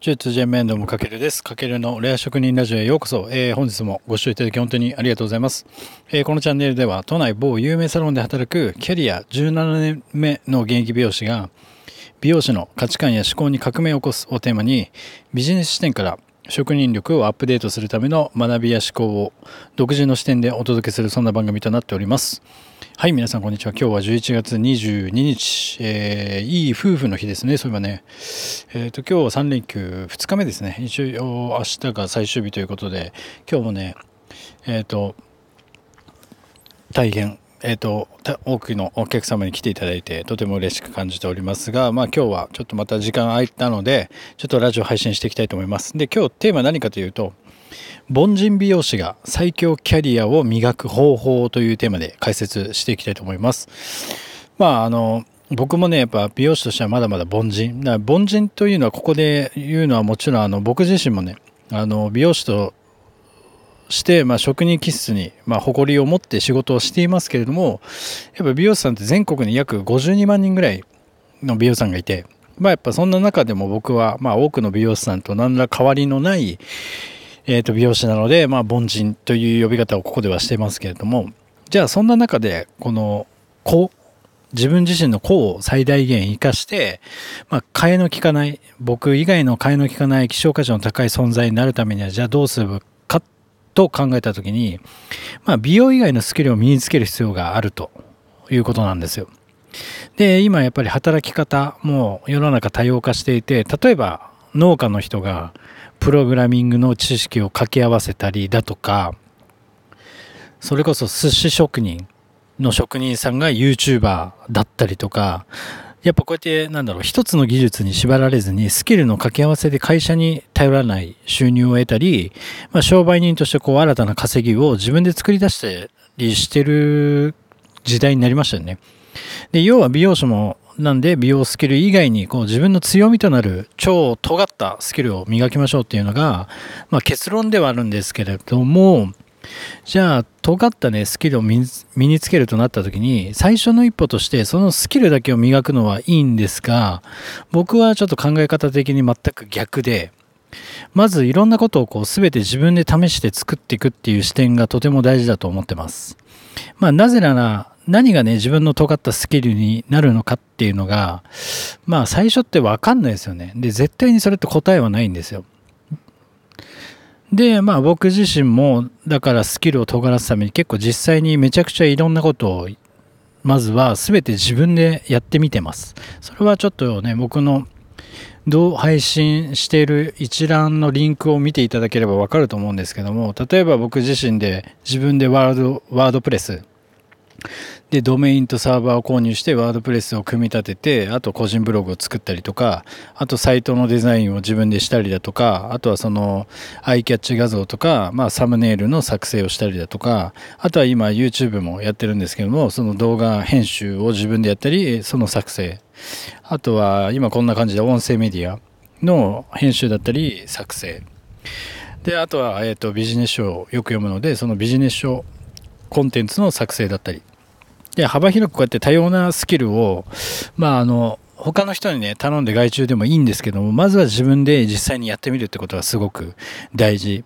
中通人面倒もかけるです。かけるのレア職人ラジオへようこそ。えー、本日もご視聴いただき本当にありがとうございます。えー、このチャンネルでは都内某有名サロンで働くキャリア17年目の現役美容師が美容師の価値観や思考に革命を起こすをテーマにビジネス視点から職人力をアップデートするための学びや思考を独自の視点でお届けするそんな番組となっております。はい、皆さんこんにちは。今日は11月22日、えー、いい夫婦の日ですね。そういえばね、えっ、ー、と、今日は3連休2日目ですね。一応明日が最終日ということで、今日もね、えっ、ー、と、大変、えっ、と、多くのお客様に来ていただいて、とても嬉しく感じておりますが、まあ今日はちょっとまた時間空いたので、ちょっとラジオ配信していきたいと思います。で、今日テーマ何かというと、凡人美容師が最強キャリアを磨く方法というテーマで解説していきたいと思います。まあ、あの、僕もね、やっぱ美容師としてはまだまだ凡人。だから凡人というのはここで言うのはもちろんあの僕自身もね、あの美容師として、まあ、職人気質に、まあ、誇りを持って仕事をしていますけれども、やっぱ美容師さんって全国に約52万人ぐらいの美容師さんがいて、まあやっぱそんな中でも僕は、まあ多くの美容師さんと何ら変わりのない、えー、と美容師なので、まあ、凡人という呼び方をここではしてますけれどもじゃあそんな中でこの子自分自身の子を最大限生かして、まあ、替えの利かない僕以外の替えの利かない希少価値の高い存在になるためにはじゃあどうするかと考えた時に、まあ、美容以外のスキルを身につける必要があるということなんですよ。で今やっぱり働き方も世の中多様化していて例えば農家の人がプログラミングの知識を掛け合わせたりだとかそれこそ寿司職人の職人さんが YouTuber だったりとかやっぱこうやってなんだろう一つの技術に縛られずにスキルの掛け合わせで会社に頼らない収入を得たり、まあ、商売人としてこう新たな稼ぎを自分で作り出したりしてる時代になりましたよね。で要は美容師もなんで美容スキル以外にこう自分の強みとなる超尖ったスキルを磨きましょうっていうのが、まあ、結論ではあるんですけれどもじゃあ尖ったねスキルを身につけるとなった時に最初の一歩としてそのスキルだけを磨くのはいいんですが僕はちょっと考え方的に全く逆でまずいろんなことをこう全て自分で試して作っていくっていう視点がとても大事だと思ってます。まあなぜなら何がね、自分の尖ったスキルになるのかっていうのが、まあ最初ってわかんないですよね。で、絶対にそれって答えはないんですよ。で、まあ僕自身も、だからスキルを尖らすために結構実際にめちゃくちゃいろんなことを、まずは全て自分でやってみてます。それはちょっとね、僕のどう配信している一覧のリンクを見ていただければわかると思うんですけども、例えば僕自身で自分でワード、ワードプレスで、ドメインとサーバーを購入して、ワードプレスを組み立てて、あと個人ブログを作ったりとか、あとサイトのデザインを自分でしたりだとか、あとはその、アイキャッチ画像とか、まあ、サムネイルの作成をしたりだとか、あとは今 YouTube もやってるんですけども、その動画編集を自分でやったり、その作成。あとは今こんな感じで音声メディアの編集だったり、作成。で、あとは、えっ、と、ビジネス書をよく読むので、そのビジネス書コンテンツの作成だったり。で、幅広くこうやって多様なスキルを、まあ、あの、他の人にね、頼んで外注でもいいんですけども、まずは自分で実際にやってみるってことがすごく大事。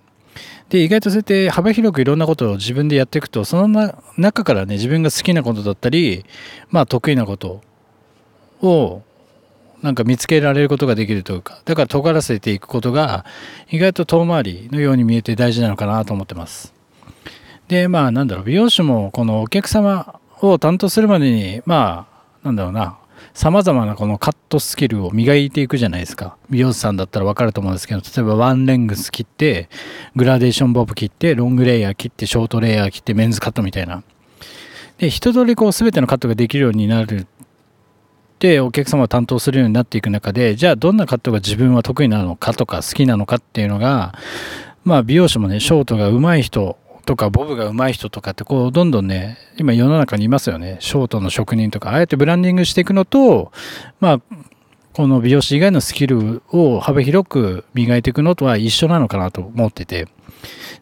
で、意外とそうやって幅広くいろんなことを自分でやっていくと、その中からね、自分が好きなことだったり、まあ得意なことを、なんか見つけられることができるというか、だから尖らせていくことが、意外と遠回りのように見えて大事なのかなと思ってます。で、まあなんだろう、美容師もこのお客様を担当するまでに、まあ、なんだろうな、様々なこのカットスキルを磨いていくじゃないですか。美容師さんだったらわかると思うんですけど、例えばワンレングス切って、グラデーションボブ切って、ロングレイヤー切って、ショートレイヤー切って、メンズカットみたいな。で、一通りこう全てのカットができるようになるってお客様を担当するようになっていく中で、じゃあどんなカットが自分は得意なのかとか好きなのかっていうのが、まあ美容師もね、ショートが上手い人とかボブが上手い人とかってこうどんどんね今世の中にいますよね。ショートの職人とか。ああやってブランディングしていくのとまあこの美容師以外のスキルを幅広く磨いていくのとは一緒なのかなと思ってて。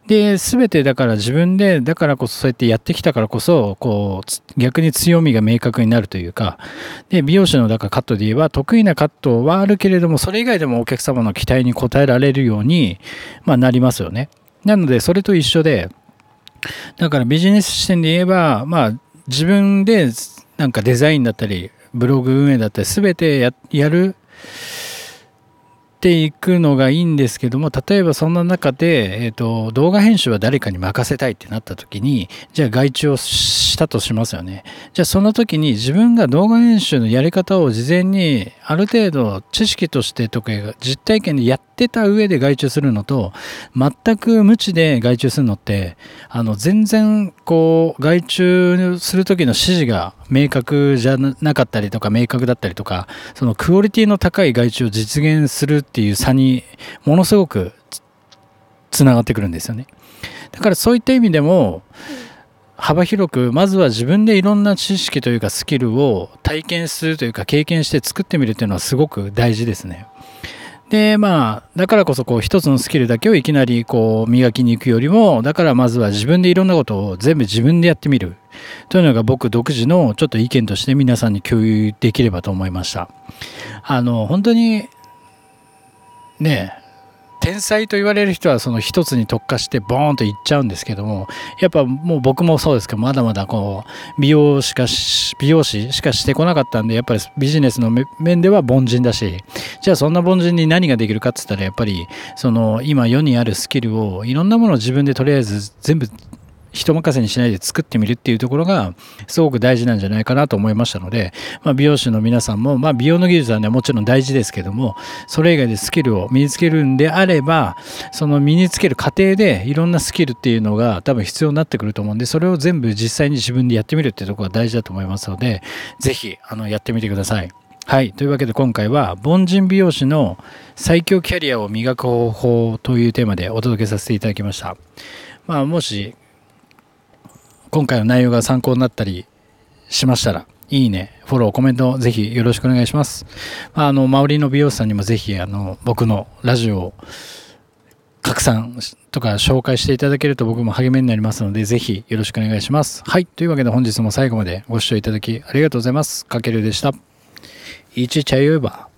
で、すべてだから自分で、だからこそそうやってやってきたからこそ、こう、逆に強みが明確になるというか、で、美容師のだからカットで言えば、得意なカットはあるけれども、それ以外でもお客様の期待に応えられるように、まあ、なりますよね。なので、それと一緒で、だからビジネス視点で言えば、まあ、自分でなんかデザインだったり、ブログ運営だったり、全てやるていくのがいいんですけども、例えばそんな中で、えっ、ー、と、動画編集は誰かに任せたいってなった時に、じゃあ外注をしたとしますよね。じゃあその時に自分が動画編集のやり方を事前にある程度知識としてとか実体験でやってた上で外注するのと、全く無知で外注するのって、あの、全然こう、外注する時の指示が明確じゃなかったりとか明確だったりとかそのクオリティの高い外注を実現するっていう差にものすごくつながってくるんですよねだからそういった意味でも幅広くまずは自分でいろんな知識というかスキルを体験するというか経験して作ってみるというのはすごく大事ですね。で、まあ、だからこそこう一つのスキルだけをいきなりこう磨きに行くよりも、だからまずは自分でいろんなことを全部自分でやってみる。というのが僕独自のちょっと意見として皆さんに共有できればと思いました。あの、本当に、ね、天才と言われる人はその一つに特化してボーンといっちゃうんですけどもやっぱもう僕もそうですけどまだまだこう美容しか美容師しかしてこなかったんでやっぱりビジネスの面では凡人だしじゃあそんな凡人に何ができるかっつったらやっぱりその今世にあるスキルをいろんなものを自分でとりあえず全部人任せにしないで作ってみるっていうところがすごく大事なんじゃないかなと思いましたので、まあ、美容師の皆さんも、まあ、美容の技術はねもちろん大事ですけどもそれ以外でスキルを身につけるんであればその身につける過程でいろんなスキルっていうのが多分必要になってくると思うんでそれを全部実際に自分でやってみるっていうところが大事だと思いますので是非やってみてください。はい。というわけで今回は、凡人美容師の最強キャリアを磨く方法というテーマでお届けさせていただきました。まあ、もし今回の内容が参考になったりしましたら、いいね、フォロー、コメント、ぜひよろしくお願いします。あの、周りの美容師さんにもぜひ、あの、僕のラジオを拡散とか紹介していただけると僕も励みになりますので、ぜひよろしくお願いします。はい。というわけで本日も最後までご視聴いただきありがとうございます。かけるでした。いちちゃいば。